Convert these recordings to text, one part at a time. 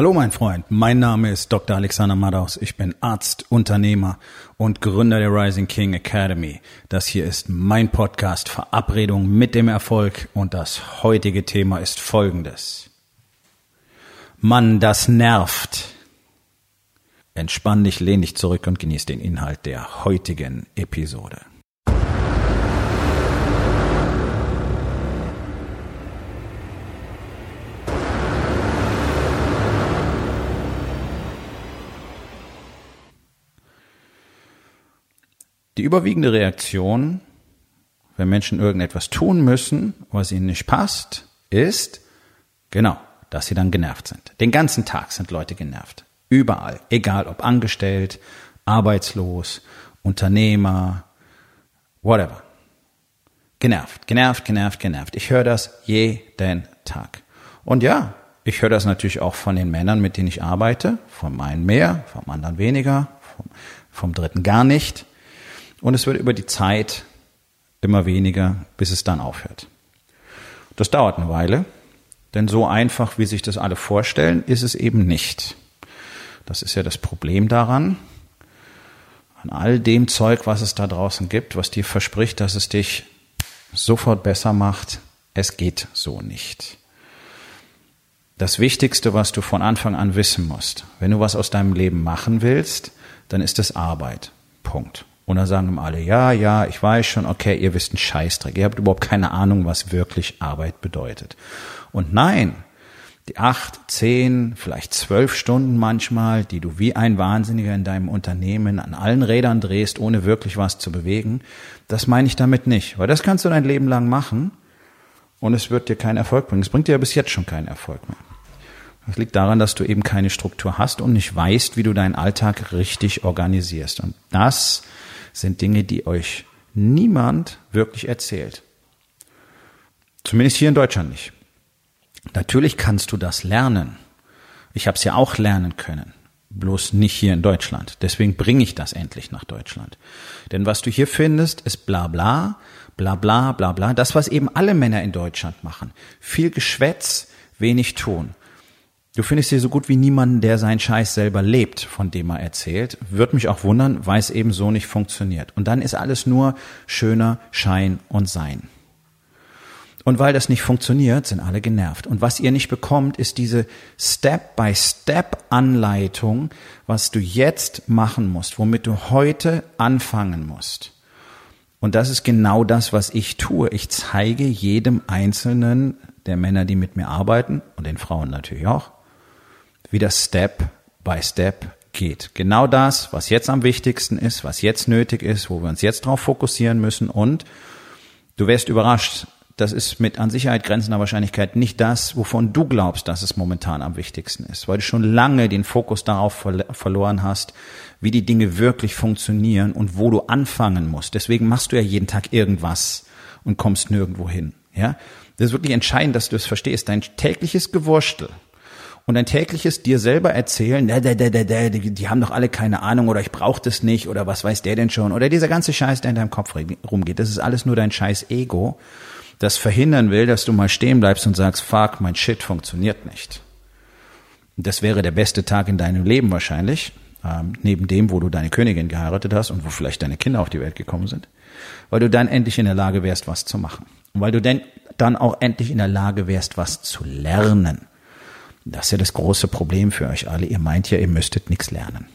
Hallo mein Freund, mein Name ist Dr. Alexander Madaus. Ich bin Arzt, Unternehmer und Gründer der Rising King Academy. Das hier ist mein Podcast Verabredung mit dem Erfolg und das heutige Thema ist folgendes. Mann, das nervt. Entspann dich, lehn dich zurück und genieß den Inhalt der heutigen Episode. Die überwiegende Reaktion, wenn Menschen irgendetwas tun müssen, was ihnen nicht passt, ist, genau, dass sie dann genervt sind. Den ganzen Tag sind Leute genervt. Überall. Egal ob angestellt, arbeitslos, Unternehmer, whatever. Genervt, genervt, genervt, genervt. Ich höre das jeden Tag. Und ja, ich höre das natürlich auch von den Männern, mit denen ich arbeite. Vom einen mehr, vom anderen weniger, vom, vom dritten gar nicht. Und es wird über die Zeit immer weniger, bis es dann aufhört. Das dauert eine Weile, denn so einfach, wie sich das alle vorstellen, ist es eben nicht. Das ist ja das Problem daran. An all dem Zeug, was es da draußen gibt, was dir verspricht, dass es dich sofort besser macht, es geht so nicht. Das Wichtigste, was du von Anfang an wissen musst, wenn du was aus deinem Leben machen willst, dann ist es Arbeit. Punkt. Und dann sagen alle, ja, ja, ich weiß schon, okay, ihr wisst einen Scheißdreck. Ihr habt überhaupt keine Ahnung, was wirklich Arbeit bedeutet. Und nein, die acht, zehn, vielleicht zwölf Stunden manchmal, die du wie ein Wahnsinniger in deinem Unternehmen an allen Rädern drehst, ohne wirklich was zu bewegen, das meine ich damit nicht. Weil das kannst du dein Leben lang machen und es wird dir keinen Erfolg bringen. Es bringt dir ja bis jetzt schon keinen Erfolg mehr. Das liegt daran, dass du eben keine Struktur hast und nicht weißt, wie du deinen Alltag richtig organisierst. Und das sind Dinge, die euch niemand wirklich erzählt. Zumindest hier in Deutschland nicht. Natürlich kannst du das lernen. Ich habe es ja auch lernen können, bloß nicht hier in Deutschland. Deswegen bringe ich das endlich nach Deutschland. Denn was du hier findest, ist bla bla, bla bla, bla bla. Das, was eben alle Männer in Deutschland machen. Viel Geschwätz, wenig tun. Du findest hier so gut wie niemanden, der seinen Scheiß selber lebt, von dem er erzählt. Würde mich auch wundern, weil es eben so nicht funktioniert. Und dann ist alles nur schöner Schein und Sein. Und weil das nicht funktioniert, sind alle genervt. Und was ihr nicht bekommt, ist diese Step-by-Step-Anleitung, was du jetzt machen musst, womit du heute anfangen musst. Und das ist genau das, was ich tue. Ich zeige jedem Einzelnen der Männer, die mit mir arbeiten und den Frauen natürlich auch, wie das Step by Step geht. Genau das, was jetzt am wichtigsten ist, was jetzt nötig ist, wo wir uns jetzt drauf fokussieren müssen und du wärst überrascht, das ist mit an Sicherheit grenzender Wahrscheinlichkeit nicht das, wovon du glaubst, dass es momentan am wichtigsten ist, weil du schon lange den Fokus darauf verloren hast, wie die Dinge wirklich funktionieren und wo du anfangen musst. Deswegen machst du ja jeden Tag irgendwas und kommst nirgendwo hin. Ja, das ist wirklich entscheidend, dass du es verstehst. Dein tägliches Gewurstel, und ein tägliches dir selber erzählen, da, da, da, da, da, die, die haben doch alle keine Ahnung oder ich brauche das nicht oder was weiß der denn schon oder dieser ganze Scheiß, der in deinem Kopf rumgeht, das ist alles nur dein scheiß Ego, das verhindern will, dass du mal stehen bleibst und sagst, fuck, mein Shit funktioniert nicht. Das wäre der beste Tag in deinem Leben wahrscheinlich, ähm, neben dem, wo du deine Königin geheiratet hast und wo vielleicht deine Kinder auf die Welt gekommen sind, weil du dann endlich in der Lage wärst, was zu machen. Und weil du denn dann auch endlich in der Lage wärst, was zu lernen. Das ist ja das große Problem für euch alle. Ihr meint ja, ihr müsstet nichts lernen.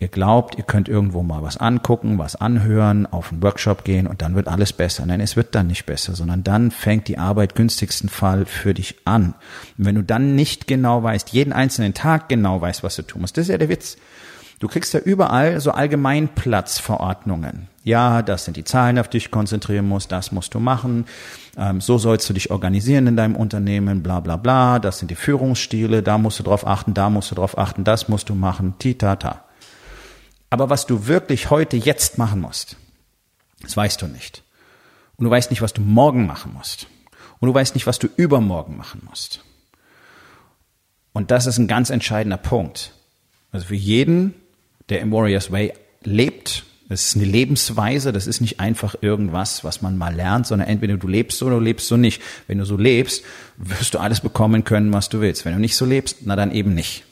Ihr glaubt, ihr könnt irgendwo mal was angucken, was anhören, auf einen Workshop gehen und dann wird alles besser. Nein, es wird dann nicht besser, sondern dann fängt die Arbeit günstigsten Fall für dich an. Und wenn du dann nicht genau weißt, jeden einzelnen Tag genau weißt, was du tun musst, das ist ja der Witz. Du kriegst ja überall so Allgemeinplatzverordnungen. Ja, das sind die Zahlen, auf die ich konzentrieren muss, das musst du machen, ähm, so sollst du dich organisieren in deinem Unternehmen, bla bla bla, das sind die Führungsstile, da musst du drauf achten, da musst du drauf achten, das musst du machen, titata. Aber was du wirklich heute jetzt machen musst, das weißt du nicht. Und du weißt nicht, was du morgen machen musst. Und du weißt nicht, was du übermorgen machen musst. Und das ist ein ganz entscheidender Punkt. Also für jeden, der im Warriors Way lebt Es ist eine Lebensweise, das ist nicht einfach irgendwas, was man mal lernt, sondern entweder du lebst so oder du lebst so nicht. Wenn du so lebst, wirst du alles bekommen können, was du willst. Wenn du nicht so lebst, na dann eben nicht.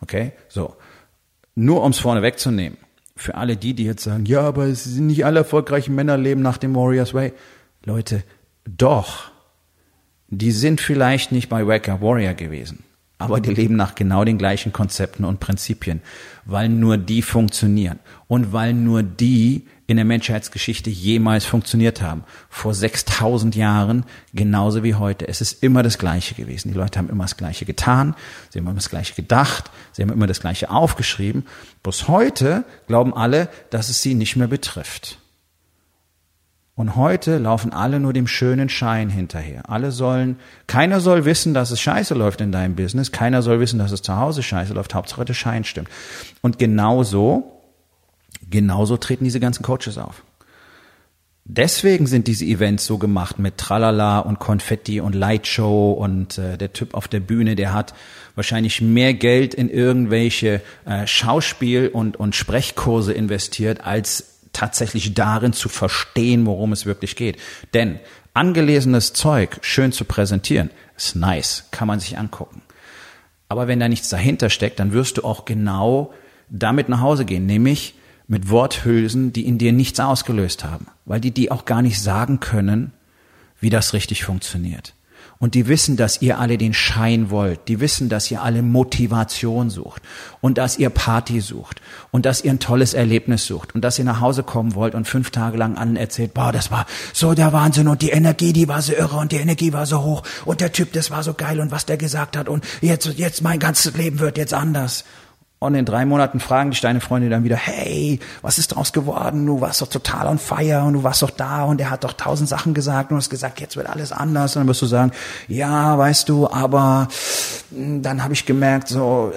Okay? So. Nur ums vorne wegzunehmen. Für alle die, die jetzt sagen, ja, aber es sind nicht alle erfolgreichen Männer leben nach dem Warriors Way. Leute, doch. Die sind vielleicht nicht bei Wake Up Warrior gewesen aber die leben nach genau den gleichen Konzepten und Prinzipien, weil nur die funktionieren und weil nur die in der Menschheitsgeschichte jemals funktioniert haben. Vor 6000 Jahren genauso wie heute. Es ist immer das Gleiche gewesen. Die Leute haben immer das Gleiche getan, sie haben immer das Gleiche gedacht, sie haben immer das Gleiche aufgeschrieben. Bloß heute glauben alle, dass es sie nicht mehr betrifft. Und heute laufen alle nur dem schönen Schein hinterher. Alle sollen, keiner soll wissen, dass es scheiße läuft in deinem Business. Keiner soll wissen, dass es zu Hause scheiße läuft. Hauptsache der Schein stimmt. Und genauso, genauso treten diese ganzen Coaches auf. Deswegen sind diese Events so gemacht mit Tralala und Konfetti und Lightshow und äh, der Typ auf der Bühne, der hat wahrscheinlich mehr Geld in irgendwelche äh, Schauspiel- und, und Sprechkurse investiert als tatsächlich darin zu verstehen, worum es wirklich geht. Denn angelesenes Zeug schön zu präsentieren, ist nice, kann man sich angucken. Aber wenn da nichts dahinter steckt, dann wirst du auch genau damit nach Hause gehen, nämlich mit Worthülsen, die in dir nichts ausgelöst haben, weil die die auch gar nicht sagen können, wie das richtig funktioniert. Und die wissen, dass ihr alle den Schein wollt. Die wissen, dass ihr alle Motivation sucht. Und dass ihr Party sucht. Und dass ihr ein tolles Erlebnis sucht. Und dass ihr nach Hause kommen wollt und fünf Tage lang an erzählt, boah, das war so der Wahnsinn und die Energie, die war so irre und die Energie war so hoch. Und der Typ, das war so geil und was der gesagt hat. Und jetzt, jetzt mein ganzes Leben wird jetzt anders. Und in drei Monaten fragen dich deine Freunde dann wieder, hey, was ist draus geworden? Du warst doch total on fire und du warst doch da und er hat doch tausend Sachen gesagt und du hast gesagt, jetzt wird alles anders. Und dann wirst du sagen, ja, weißt du, aber hm, dann habe ich gemerkt, so,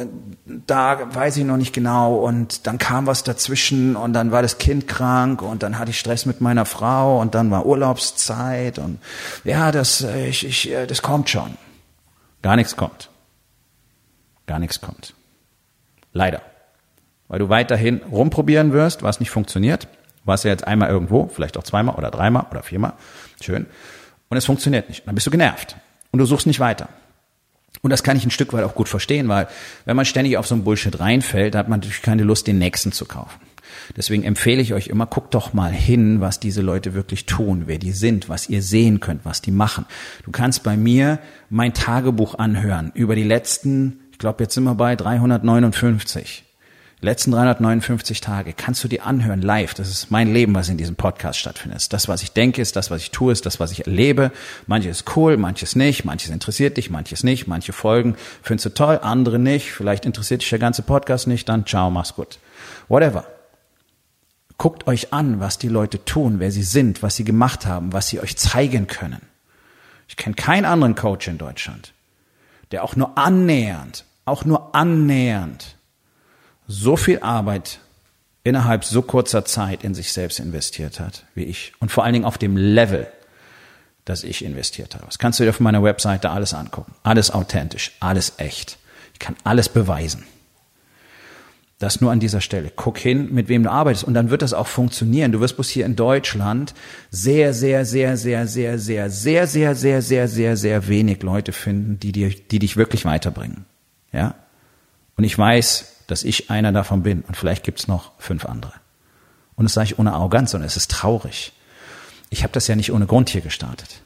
da weiß ich noch nicht genau und dann kam was dazwischen und dann war das Kind krank und dann hatte ich Stress mit meiner Frau und dann war Urlaubszeit und ja, das, äh, ich, ich, äh, das kommt schon. Gar nichts kommt. Gar nichts kommt. Leider. Weil du weiterhin rumprobieren wirst, was nicht funktioniert. Warst ja jetzt einmal irgendwo, vielleicht auch zweimal oder dreimal oder viermal. Schön. Und es funktioniert nicht. Dann bist du genervt. Und du suchst nicht weiter. Und das kann ich ein Stück weit auch gut verstehen, weil wenn man ständig auf so ein Bullshit reinfällt, hat man natürlich keine Lust, den nächsten zu kaufen. Deswegen empfehle ich euch immer, guckt doch mal hin, was diese Leute wirklich tun, wer die sind, was ihr sehen könnt, was die machen. Du kannst bei mir mein Tagebuch anhören über die letzten glaube, jetzt sind wir bei 359. letzten 359 Tage kannst du dir anhören live. Das ist mein Leben, was in diesem Podcast stattfindet. Das, was ich denke, ist das, was ich tue, ist das, was ich erlebe. Manches ist cool, manches nicht, manches interessiert dich, manches nicht. Manche Folgen findest du toll, andere nicht. Vielleicht interessiert dich der ganze Podcast nicht, dann ciao, mach's gut. Whatever. Guckt euch an, was die Leute tun, wer sie sind, was sie gemacht haben, was sie euch zeigen können. Ich kenne keinen anderen Coach in Deutschland, der auch nur annähernd auch nur annähernd so viel Arbeit innerhalb so kurzer Zeit in sich selbst investiert hat wie ich. Und vor allen Dingen auf dem Level, das ich investiert habe. Das kannst du dir auf meiner Webseite alles angucken. Alles authentisch, alles echt. Ich kann alles beweisen. Das nur an dieser Stelle. Guck hin, mit wem du arbeitest. Und dann wird das auch funktionieren. Du wirst bloß hier in Deutschland sehr, sehr, sehr, sehr, sehr, sehr, sehr, sehr, sehr, sehr, sehr, sehr wenig Leute finden, die dich wirklich weiterbringen. Ja? Und ich weiß, dass ich einer davon bin und vielleicht gibt's noch fünf andere. Und das sage ich ohne Arroganz, sondern es ist traurig. Ich habe das ja nicht ohne Grund hier gestartet.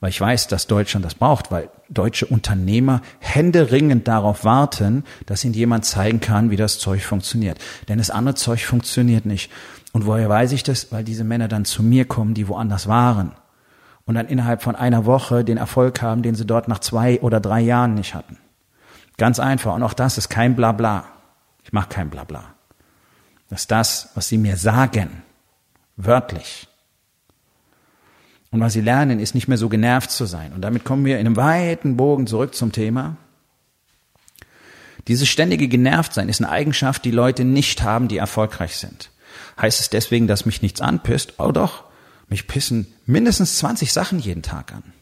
Weil ich weiß, dass Deutschland das braucht, weil deutsche Unternehmer händeringend darauf warten, dass ihnen jemand zeigen kann, wie das Zeug funktioniert. Denn das andere Zeug funktioniert nicht. Und woher weiß ich das? Weil diese Männer dann zu mir kommen, die woanders waren. Und dann innerhalb von einer Woche den Erfolg haben, den sie dort nach zwei oder drei Jahren nicht hatten. Ganz einfach. Und auch das ist kein Blabla. Ich mache kein Blabla. Das ist das, was sie mir sagen. Wörtlich. Und was sie lernen, ist nicht mehr so genervt zu sein. Und damit kommen wir in einem weiten Bogen zurück zum Thema. Dieses ständige Genervtsein ist eine Eigenschaft, die Leute nicht haben, die erfolgreich sind. Heißt es deswegen, dass mich nichts anpisst? Oh doch, mich pissen mindestens 20 Sachen jeden Tag an.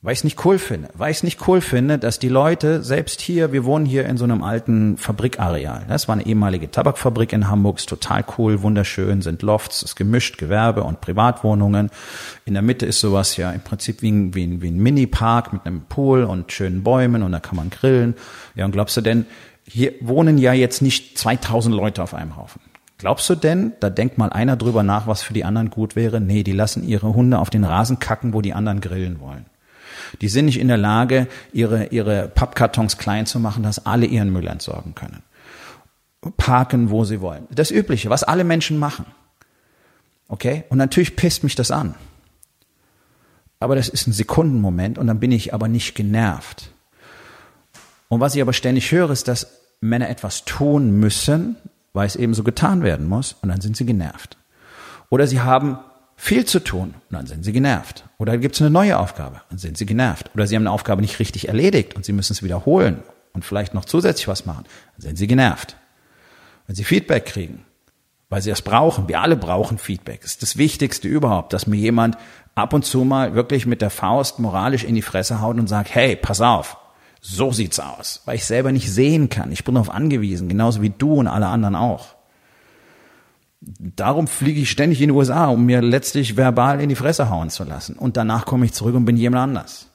Weil ich es nicht cool finde. Weil ich es nicht cool finde, dass die Leute, selbst hier, wir wohnen hier in so einem alten Fabrikareal. Das war eine ehemalige Tabakfabrik in Hamburg, ist total cool, wunderschön, sind Lofts, ist gemischt, Gewerbe und Privatwohnungen. In der Mitte ist sowas ja im Prinzip wie ein, wie ein, wie ein Mini-Park mit einem Pool und schönen Bäumen und da kann man grillen. Ja, und glaubst du denn, hier wohnen ja jetzt nicht 2000 Leute auf einem Haufen. Glaubst du denn, da denkt mal einer drüber nach, was für die anderen gut wäre? Nee, die lassen ihre Hunde auf den Rasen kacken, wo die anderen grillen wollen. Die sind nicht in der Lage, ihre, ihre Pappkartons klein zu machen, dass alle ihren Müll entsorgen können. Parken, wo sie wollen. Das Übliche, was alle Menschen machen. Okay? Und natürlich pisst mich das an. Aber das ist ein Sekundenmoment und dann bin ich aber nicht genervt. Und was ich aber ständig höre, ist, dass Männer etwas tun müssen, weil es eben so getan werden muss, und dann sind sie genervt. Oder sie haben viel zu tun und dann sind sie genervt. Oder gibt es eine neue Aufgabe und sind sie genervt. Oder sie haben eine Aufgabe nicht richtig erledigt und sie müssen es wiederholen und vielleicht noch zusätzlich was machen, dann sind sie genervt. Wenn sie Feedback kriegen, weil sie das brauchen, wir alle brauchen Feedback, das ist das Wichtigste überhaupt, dass mir jemand ab und zu mal wirklich mit der Faust moralisch in die Fresse haut und sagt, hey, pass auf, so sieht's aus, weil ich selber nicht sehen kann. Ich bin darauf angewiesen, genauso wie du und alle anderen auch. Darum fliege ich ständig in die USA, um mir letztlich verbal in die Fresse hauen zu lassen. Und danach komme ich zurück und bin jemand anders.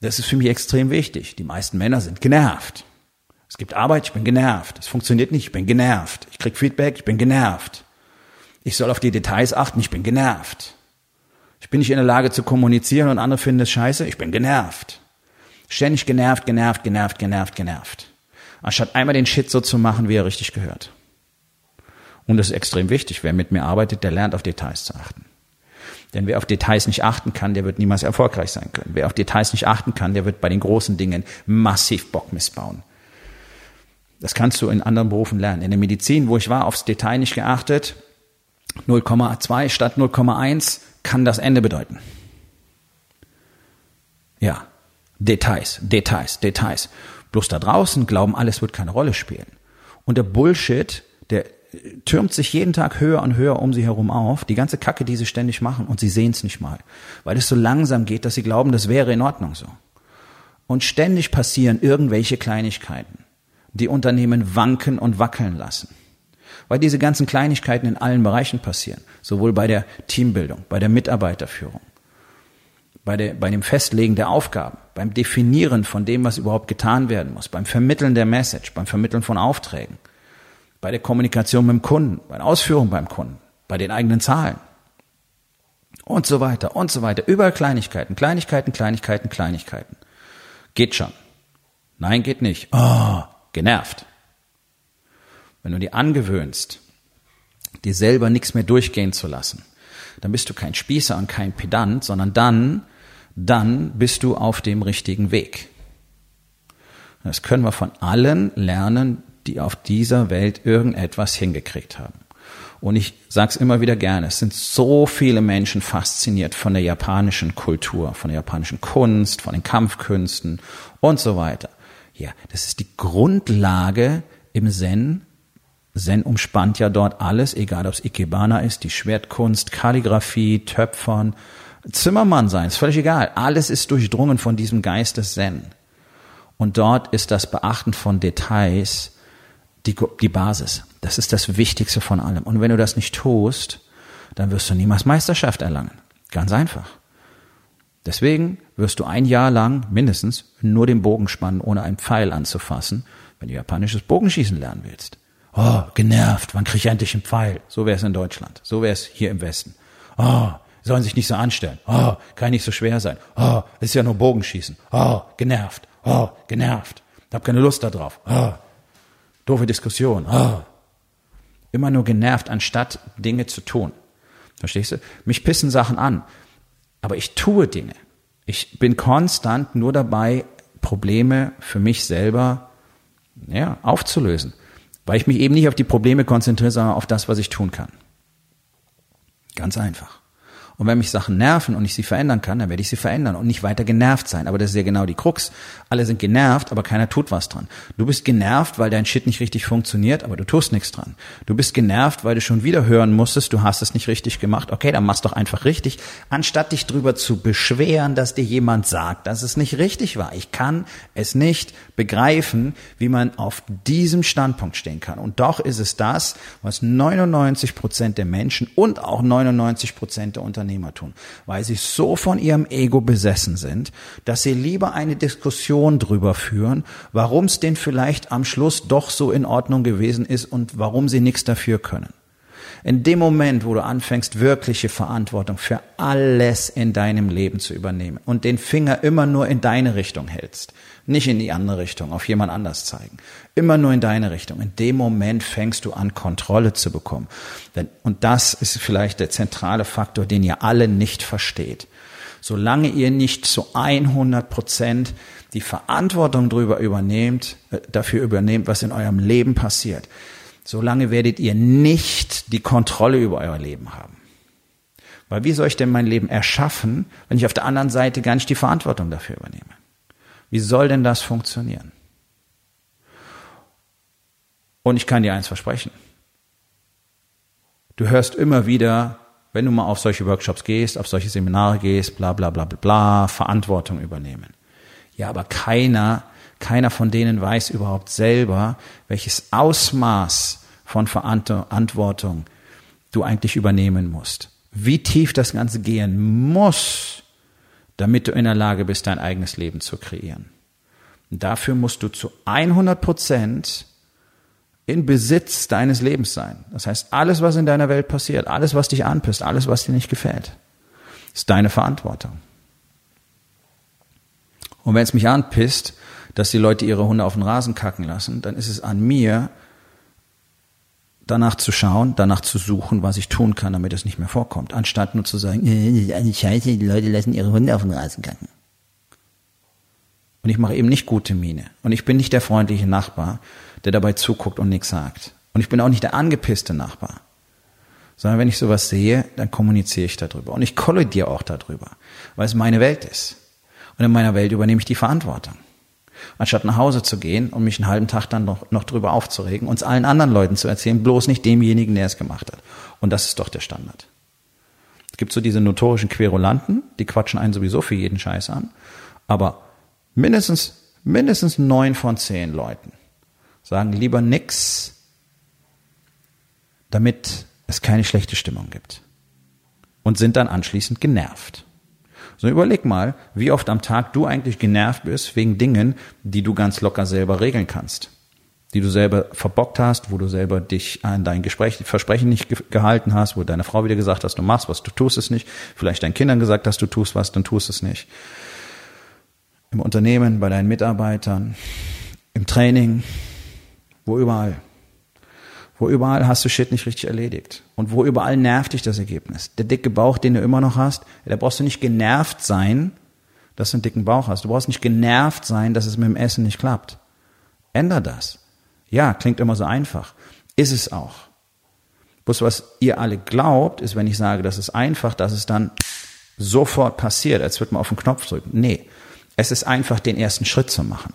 Das ist für mich extrem wichtig. Die meisten Männer sind genervt. Es gibt Arbeit, ich bin genervt. Es funktioniert nicht, ich bin genervt. Ich krieg Feedback, ich bin genervt. Ich soll auf die Details achten, ich bin genervt. Ich bin nicht in der Lage zu kommunizieren und andere finden es scheiße, ich bin genervt. Ständig genervt, genervt, genervt, genervt, genervt. Anstatt einmal den Shit so zu machen, wie er richtig gehört. Und das ist extrem wichtig. Wer mit mir arbeitet, der lernt auf Details zu achten. Denn wer auf Details nicht achten kann, der wird niemals erfolgreich sein können. Wer auf Details nicht achten kann, der wird bei den großen Dingen massiv Bock missbauen. Das kannst du in anderen Berufen lernen. In der Medizin, wo ich war, aufs Detail nicht geachtet, 0,2 statt 0,1 kann das Ende bedeuten. Ja, Details, Details, Details. Bloß da draußen glauben, alles wird keine Rolle spielen. Und der Bullshit, der türmt sich jeden Tag höher und höher um sie herum auf, die ganze Kacke, die sie ständig machen, und sie sehen es nicht mal, weil es so langsam geht, dass sie glauben, das wäre in Ordnung so. Und ständig passieren irgendwelche Kleinigkeiten, die Unternehmen wanken und wackeln lassen. Weil diese ganzen Kleinigkeiten in allen Bereichen passieren, sowohl bei der Teambildung, bei der Mitarbeiterführung, bei, der, bei dem Festlegen der Aufgaben, beim Definieren von dem, was überhaupt getan werden muss, beim Vermitteln der Message, beim Vermitteln von Aufträgen bei der Kommunikation mit dem Kunden, bei der Ausführung beim Kunden, bei den eigenen Zahlen und so weiter und so weiter. Überall Kleinigkeiten, Kleinigkeiten, Kleinigkeiten, Kleinigkeiten. Geht schon. Nein, geht nicht. Oh, genervt. Wenn du dir angewöhnst, dir selber nichts mehr durchgehen zu lassen, dann bist du kein Spießer und kein Pedant, sondern dann, dann bist du auf dem richtigen Weg. Das können wir von allen lernen, die auf dieser Welt irgendetwas hingekriegt haben. Und ich sage es immer wieder gerne, es sind so viele Menschen fasziniert von der japanischen Kultur, von der japanischen Kunst, von den Kampfkünsten und so weiter. Ja, das ist die Grundlage im Zen. Zen umspannt ja dort alles, egal ob es Ikebana ist, die Schwertkunst, Kalligraphie, Töpfern, Zimmermann sein, ist völlig egal. Alles ist durchdrungen von diesem Geist des Zen. Und dort ist das Beachten von Details die, die Basis. Das ist das Wichtigste von allem. Und wenn du das nicht tust, dann wirst du niemals Meisterschaft erlangen. Ganz einfach. Deswegen wirst du ein Jahr lang mindestens nur den Bogen spannen, ohne einen Pfeil anzufassen, wenn du japanisches Bogenschießen lernen willst. Oh, genervt, wann krieg ich endlich einen Pfeil? So wäre es in Deutschland. So wäre es hier im Westen. Oh, sollen sich nicht so anstellen. Oh, kann nicht so schwer sein. Oh, ist ja nur Bogenschießen. Oh, genervt. Oh, genervt. Hab keine Lust da drauf. Oh, Doofe Diskussion. Oh. Immer nur genervt, anstatt Dinge zu tun. Verstehst du? Mich pissen Sachen an. Aber ich tue Dinge. Ich bin konstant nur dabei, Probleme für mich selber ja, aufzulösen. Weil ich mich eben nicht auf die Probleme konzentriere, sondern auf das, was ich tun kann. Ganz einfach. Und wenn mich Sachen nerven und ich sie verändern kann, dann werde ich sie verändern und nicht weiter genervt sein. Aber das ist ja genau die Krux. Alle sind genervt, aber keiner tut was dran. Du bist genervt, weil dein Shit nicht richtig funktioniert, aber du tust nichts dran. Du bist genervt, weil du schon wieder hören musstest, du hast es nicht richtig gemacht. Okay, dann mach's doch einfach richtig, anstatt dich drüber zu beschweren, dass dir jemand sagt, dass es nicht richtig war. Ich kann es nicht begreifen, wie man auf diesem Standpunkt stehen kann. Und doch ist es das, was 99 Prozent der Menschen und auch 99 Prozent der Unternehmer tun, weil sie so von ihrem Ego besessen sind, dass sie lieber eine Diskussion drüber führen, warum es denn vielleicht am Schluss doch so in Ordnung gewesen ist und warum sie nichts dafür können. In dem Moment, wo du anfängst, wirkliche Verantwortung für alles in deinem Leben zu übernehmen und den Finger immer nur in deine Richtung hältst, nicht in die andere Richtung, auf jemand anders zeigen, immer nur in deine Richtung, in dem Moment fängst du an, Kontrolle zu bekommen. Und das ist vielleicht der zentrale Faktor, den ihr alle nicht versteht. Solange ihr nicht zu 100 Prozent die Verantwortung darüber übernehmt, äh, dafür übernehmt, was in eurem Leben passiert, solange werdet ihr nicht die Kontrolle über euer Leben haben. Weil wie soll ich denn mein Leben erschaffen, wenn ich auf der anderen Seite gar nicht die Verantwortung dafür übernehme? Wie soll denn das funktionieren? Und ich kann dir eins versprechen. Du hörst immer wieder, wenn du mal auf solche Workshops gehst, auf solche Seminare gehst, bla bla bla bla bla, Verantwortung übernehmen. Ja, aber keiner, keiner von denen weiß überhaupt selber, welches Ausmaß von Verantwortung du eigentlich übernehmen musst. Wie tief das Ganze gehen muss, damit du in der Lage bist, dein eigenes Leben zu kreieren. Und dafür musst du zu 100 Prozent in Besitz deines Lebens sein. Das heißt, alles, was in deiner Welt passiert, alles, was dich anpisst, alles, was dir nicht gefällt, ist deine Verantwortung. Und wenn es mich anpisst, dass die Leute ihre Hunde auf den Rasen kacken lassen, dann ist es an mir, danach zu schauen, danach zu suchen, was ich tun kann, damit es nicht mehr vorkommt, anstatt nur zu sagen, äh, eine Scheiße, die Leute lassen ihre Hunde auf den Rasen kacken. Und ich mache eben nicht gute Miene. Und ich bin nicht der freundliche Nachbar, der dabei zuguckt und nichts sagt. Und ich bin auch nicht der angepisste Nachbar. Sondern wenn ich sowas sehe, dann kommuniziere ich darüber. Und ich kollidiere auch darüber, weil es meine Welt ist. Und in meiner Welt übernehme ich die Verantwortung anstatt nach Hause zu gehen und mich einen halben Tag dann noch, noch drüber aufzuregen, uns allen anderen Leuten zu erzählen, bloß nicht demjenigen, der es gemacht hat. Und das ist doch der Standard. Es gibt so diese notorischen Querulanten, die quatschen einen sowieso für jeden Scheiß an, aber mindestens, mindestens neun von zehn Leuten sagen lieber nix, damit es keine schlechte Stimmung gibt. Und sind dann anschließend genervt. So überleg mal, wie oft am Tag du eigentlich genervt bist wegen Dingen, die du ganz locker selber regeln kannst. Die du selber verbockt hast, wo du selber dich an dein Gespräch, Versprechen nicht ge gehalten hast, wo deine Frau wieder gesagt hast, du machst was, du tust es nicht. Vielleicht deinen Kindern gesagt hast, du tust was, dann tust es nicht. Im Unternehmen, bei deinen Mitarbeitern, im Training, wo überall. Wo überall hast du Shit nicht richtig erledigt. Und wo überall nervt dich das Ergebnis. Der dicke Bauch, den du immer noch hast, da brauchst du nicht genervt sein, dass du einen dicken Bauch hast. Du brauchst nicht genervt sein, dass es mit dem Essen nicht klappt. Änder das. Ja, klingt immer so einfach. Ist es auch. Bloß was ihr alle glaubt, ist, wenn ich sage, das ist einfach, dass es dann sofort passiert, als würde man auf den Knopf drücken. Nee. Es ist einfach, den ersten Schritt zu machen.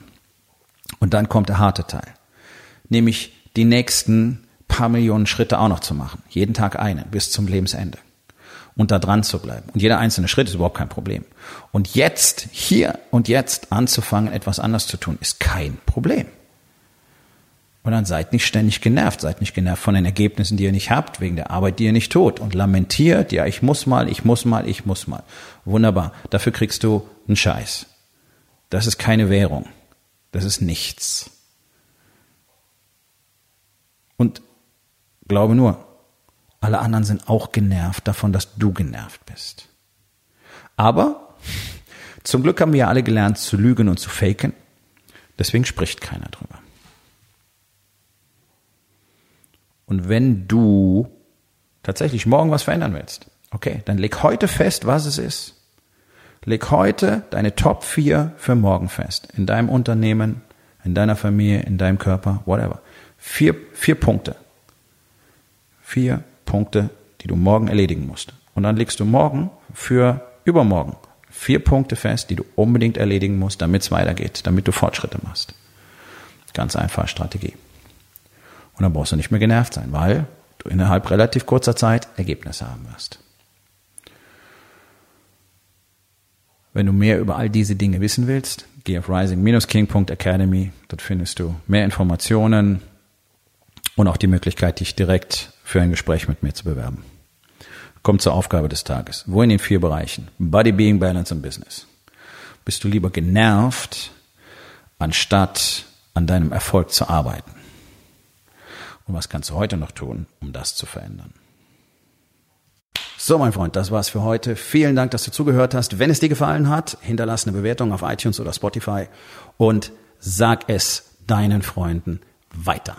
Und dann kommt der harte Teil. Nämlich die nächsten paar Millionen Schritte auch noch zu machen. Jeden Tag einen bis zum Lebensende. Und da dran zu bleiben. Und jeder einzelne Schritt ist überhaupt kein Problem. Und jetzt, hier und jetzt anzufangen, etwas anders zu tun, ist kein Problem. Und dann seid nicht ständig genervt, seid nicht genervt von den Ergebnissen, die ihr nicht habt, wegen der Arbeit, die ihr nicht tut. Und lamentiert, ja, ich muss mal, ich muss mal, ich muss mal. Wunderbar. Dafür kriegst du einen Scheiß. Das ist keine Währung. Das ist nichts. Und Glaube nur, alle anderen sind auch genervt davon, dass du genervt bist. Aber zum Glück haben wir ja alle gelernt zu lügen und zu faken. Deswegen spricht keiner drüber. Und wenn du tatsächlich morgen was verändern willst, okay, dann leg heute fest, was es ist. Leg heute deine Top 4 für morgen fest. In deinem Unternehmen, in deiner Familie, in deinem Körper, whatever. Vier, vier Punkte. Vier Punkte, die du morgen erledigen musst. Und dann legst du morgen für übermorgen vier Punkte fest, die du unbedingt erledigen musst, damit es weitergeht, damit du Fortschritte machst. Ganz einfache Strategie. Und dann brauchst du nicht mehr genervt sein, weil du innerhalb relativ kurzer Zeit Ergebnisse haben wirst. Wenn du mehr über all diese Dinge wissen willst, geh auf rising-king.academy. Dort findest du mehr Informationen und auch die Möglichkeit, dich direkt für ein Gespräch mit mir zu bewerben. Kommt zur Aufgabe des Tages. Wo in den vier Bereichen? Body, Being, Balance und Business. Bist du lieber genervt, anstatt an deinem Erfolg zu arbeiten? Und was kannst du heute noch tun, um das zu verändern? So, mein Freund, das war's für heute. Vielen Dank, dass du zugehört hast. Wenn es dir gefallen hat, hinterlass eine Bewertung auf iTunes oder Spotify und sag es deinen Freunden weiter.